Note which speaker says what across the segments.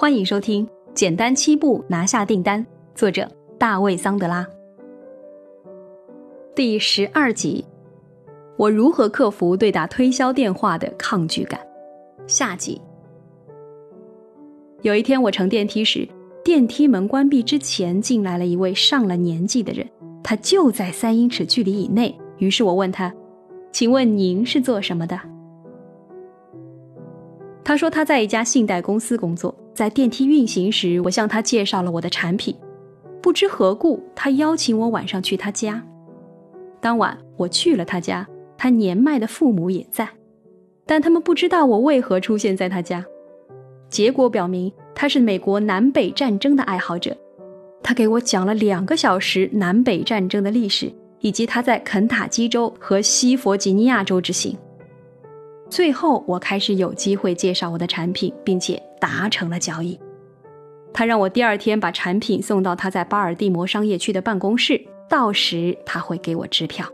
Speaker 1: 欢迎收听《简单七步拿下订单》，作者大卫·桑德拉。第十二集：我如何克服对打推销电话的抗拒感。下集。有一天，我乘电梯时，电梯门关闭之前，进来了一位上了年纪的人，他就在三英尺距离以内。于是我问他：“请问您是做什么的？”他说他在一家信贷公司工作。在电梯运行时，我向他介绍了我的产品。不知何故，他邀请我晚上去他家。当晚我去了他家，他年迈的父母也在，但他们不知道我为何出现在他家。结果表明，他是美国南北战争的爱好者。他给我讲了两个小时南北战争的历史，以及他在肯塔基州和西弗吉尼亚州之行。最后，我开始有机会介绍我的产品，并且达成了交易。他让我第二天把产品送到他在巴尔的摩商业区的办公室，到时他会给我支票。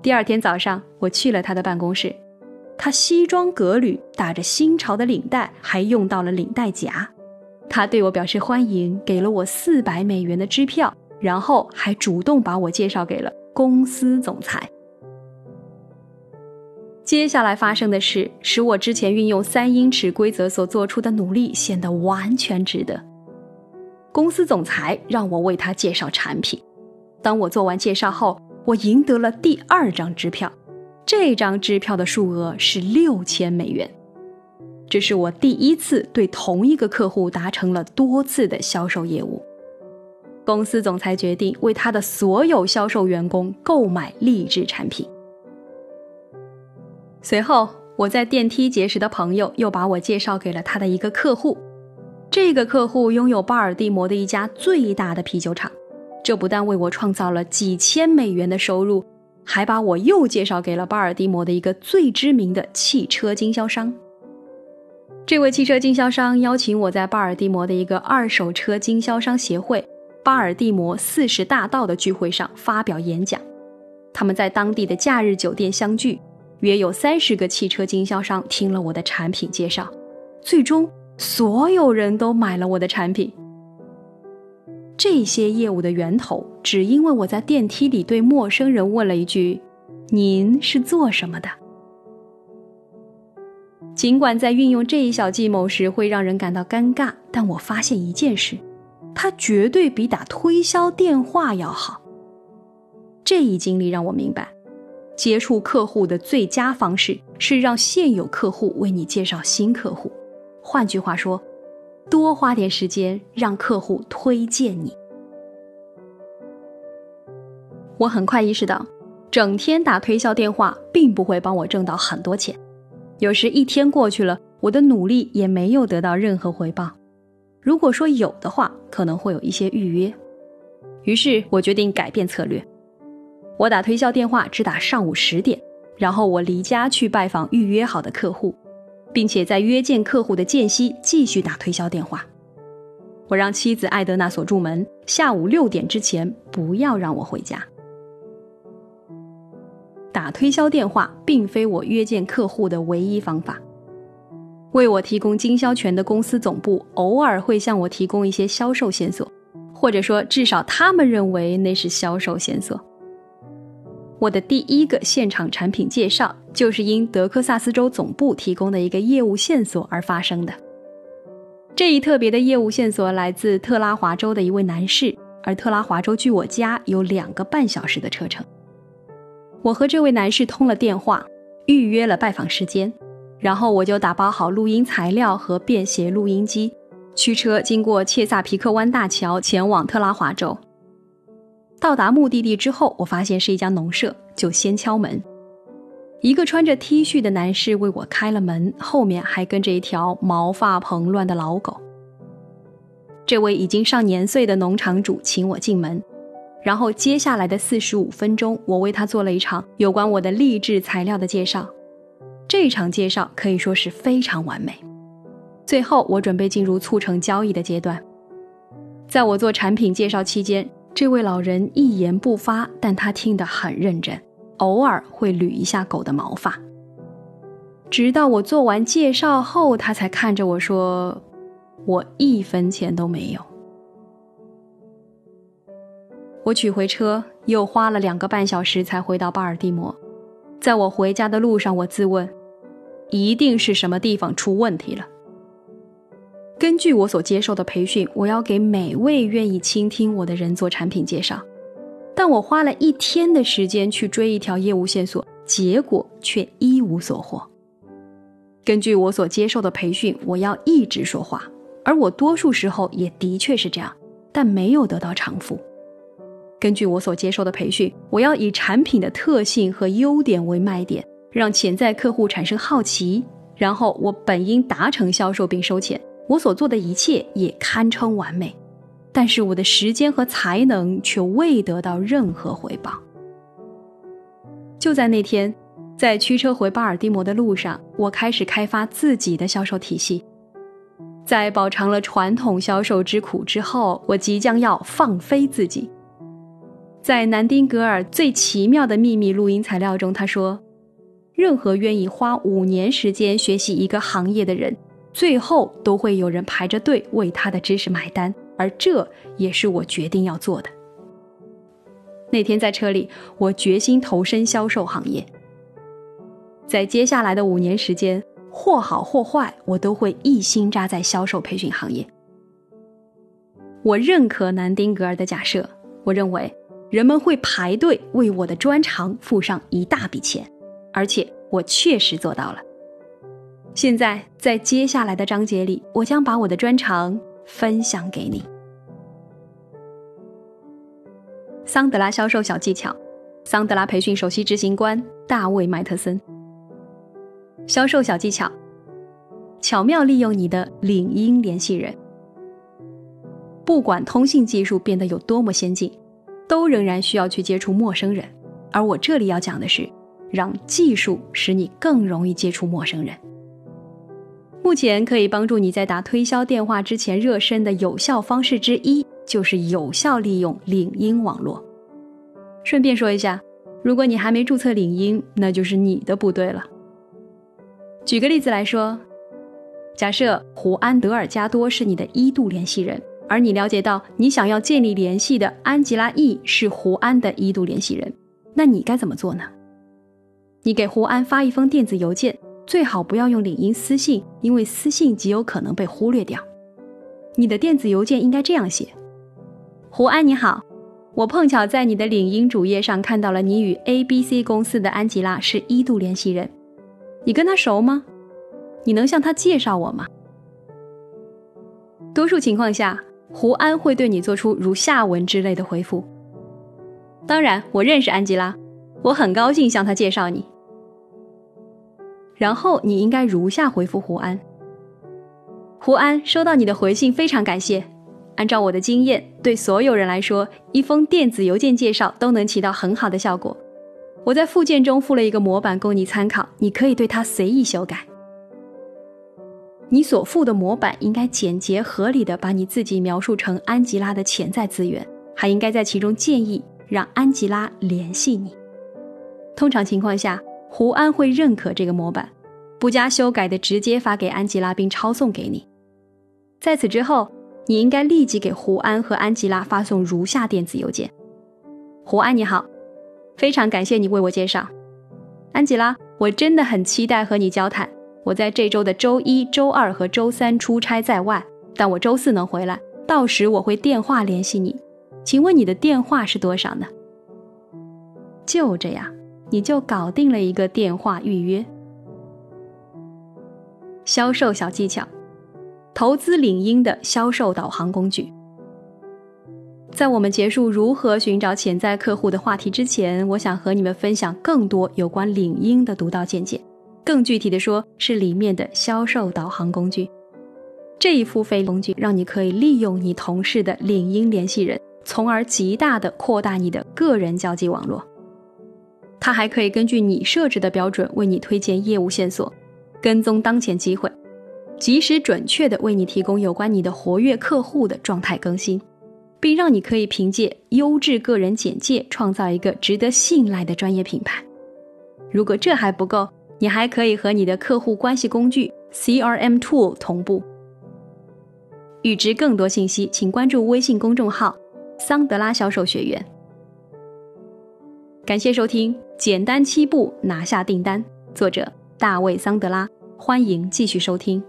Speaker 1: 第二天早上，我去了他的办公室，他西装革履，打着新潮的领带，还用到了领带夹。他对我表示欢迎，给了我四百美元的支票，然后还主动把我介绍给了公司总裁。接下来发生的事，使我之前运用三英尺规则所做出的努力显得完全值得。公司总裁让我为他介绍产品。当我做完介绍后，我赢得了第二张支票。这张支票的数额是六千美元。这是我第一次对同一个客户达成了多次的销售业务。公司总裁决定为他的所有销售员工购买励志产品。随后，我在电梯结识的朋友又把我介绍给了他的一个客户。这个客户拥有巴尔的摩的一家最大的啤酒厂，这不但为我创造了几千美元的收入，还把我又介绍给了巴尔的摩的一个最知名的汽车经销商。这位汽车经销商邀请我在巴尔的摩的一个二手车经销商协会——巴尔的摩四十大道的聚会上发表演讲。他们在当地的假日酒店相聚。约有三十个汽车经销商听了我的产品介绍，最终所有人都买了我的产品。这些业务的源头，只因为我在电梯里对陌生人问了一句：“您是做什么的？”尽管在运用这一小计谋时会让人感到尴尬，但我发现一件事：它绝对比打推销电话要好。这一经历让我明白。接触客户的最佳方式是让现有客户为你介绍新客户。换句话说，多花点时间让客户推荐你。我很快意识到，整天打推销电话并不会帮我挣到很多钱。有时一天过去了，我的努力也没有得到任何回报。如果说有的话，可能会有一些预约。于是我决定改变策略。我打推销电话只打上午十点，然后我离家去拜访预约好的客户，并且在约见客户的间隙继续打推销电话。我让妻子艾德娜锁住门，下午六点之前不要让我回家。打推销电话并非我约见客户的唯一方法。为我提供经销权的公司总部偶尔会向我提供一些销售线索，或者说至少他们认为那是销售线索。我的第一个现场产品介绍，就是因德克萨斯州总部提供的一个业务线索而发生的。这一特别的业务线索来自特拉华州的一位男士，而特拉华州距我家有两个半小时的车程。我和这位男士通了电话，预约了拜访时间，然后我就打包好录音材料和便携录音机，驱车经过切萨皮克湾大桥前往特拉华州。到达目的地之后，我发现是一家农舍，就先敲门。一个穿着 T 恤的男士为我开了门，后面还跟着一条毛发蓬乱的老狗。这位已经上年岁的农场主请我进门，然后接下来的四十五分钟，我为他做了一场有关我的励志材料的介绍。这场介绍可以说是非常完美。最后，我准备进入促成交易的阶段。在我做产品介绍期间。这位老人一言不发，但他听得很认真，偶尔会捋一下狗的毛发。直到我做完介绍后，他才看着我说：“我一分钱都没有。我取回车，又花了两个半小时才回到巴尔的摩。在我回家的路上，我自问，一定是什么地方出问题了。根据我所接受的培训，我要给每位愿意倾听我的人做产品介绍。但我花了一天的时间去追一条业务线索，结果却一无所获。根据我所接受的培训，我要一直说话，而我多数时候也的确是这样，但没有得到偿付。根据我所接受的培训，我要以产品的特性和优点为卖点，让潜在客户产生好奇，然后我本应达成销售并收钱。我所做的一切也堪称完美，但是我的时间和才能却未得到任何回报。就在那天，在驱车回巴尔的摩的路上，我开始开发自己的销售体系。在饱尝了传统销售之苦之后，我即将要放飞自己。在南丁格尔最奇妙的秘密录音材料中，他说：“任何愿意花五年时间学习一个行业的人。”最后都会有人排着队为他的知识买单，而这也是我决定要做的。那天在车里，我决心投身销售行业。在接下来的五年时间，或好或坏，我都会一心扎在销售培训行业。我认可南丁格尔的假设，我认为人们会排队为我的专长付上一大笔钱，而且我确实做到了。现在，在接下来的章节里，我将把我的专长分享给你。桑德拉销售小技巧，桑德拉培训首席执行官大卫麦特森。销售小技巧：巧妙利用你的领英联系人。不管通信技术变得有多么先进，都仍然需要去接触陌生人。而我这里要讲的是，让技术使你更容易接触陌生人。目前可以帮助你在打推销电话之前热身的有效方式之一，就是有效利用领英网络。顺便说一下，如果你还没注册领英，那就是你的不对了。举个例子来说，假设胡安·德尔加多是你的一度联系人，而你了解到你想要建立联系的安吉拉 ·E 是胡安的一度联系人，那你该怎么做呢？你给胡安发一封电子邮件。最好不要用领英私信，因为私信极有可能被忽略掉。你的电子邮件应该这样写：胡安你好，我碰巧在你的领英主页上看到了你与 A B C 公司的安吉拉是一度联系人，你跟他熟吗？你能向他介绍我吗？多数情况下，胡安会对你做出如下文之类的回复。当然，我认识安吉拉，我很高兴向他介绍你。然后你应该如下回复胡安：胡安，收到你的回信，非常感谢。按照我的经验，对所有人来说，一封电子邮件介绍都能起到很好的效果。我在附件中附了一个模板供你参考，你可以对它随意修改。你所附的模板应该简洁合理的把你自己描述成安吉拉的潜在资源，还应该在其中建议让安吉拉联系你。通常情况下。胡安会认可这个模板，不加修改的直接发给安吉拉并抄送给你。在此之后，你应该立即给胡安和安吉拉发送如下电子邮件：胡安你好，非常感谢你为我介绍。安吉拉，我真的很期待和你交谈。我在这周的周一周二和周三出差在外，但我周四能回来，到时我会电话联系你。请问你的电话是多少呢？就这样。你就搞定了一个电话预约。销售小技巧：投资领英的销售导航工具。在我们结束如何寻找潜在客户的话题之前，我想和你们分享更多有关领英的独到见解。更具体的说，是里面的销售导航工具。这一付费工具让你可以利用你同事的领英联系人，从而极大的扩大你的个人交际网络。它还可以根据你设置的标准为你推荐业务线索，跟踪当前机会，及时准确地为你提供有关你的活跃客户的状态更新，并让你可以凭借优质个人简介创造一个值得信赖的专业品牌。如果这还不够，你还可以和你的客户关系工具 CRM Tool 同步。预知更多信息，请关注微信公众号“桑德拉销售学院”。感谢收听《简单七步拿下订单》，作者大卫·桑德拉。欢迎继续收听。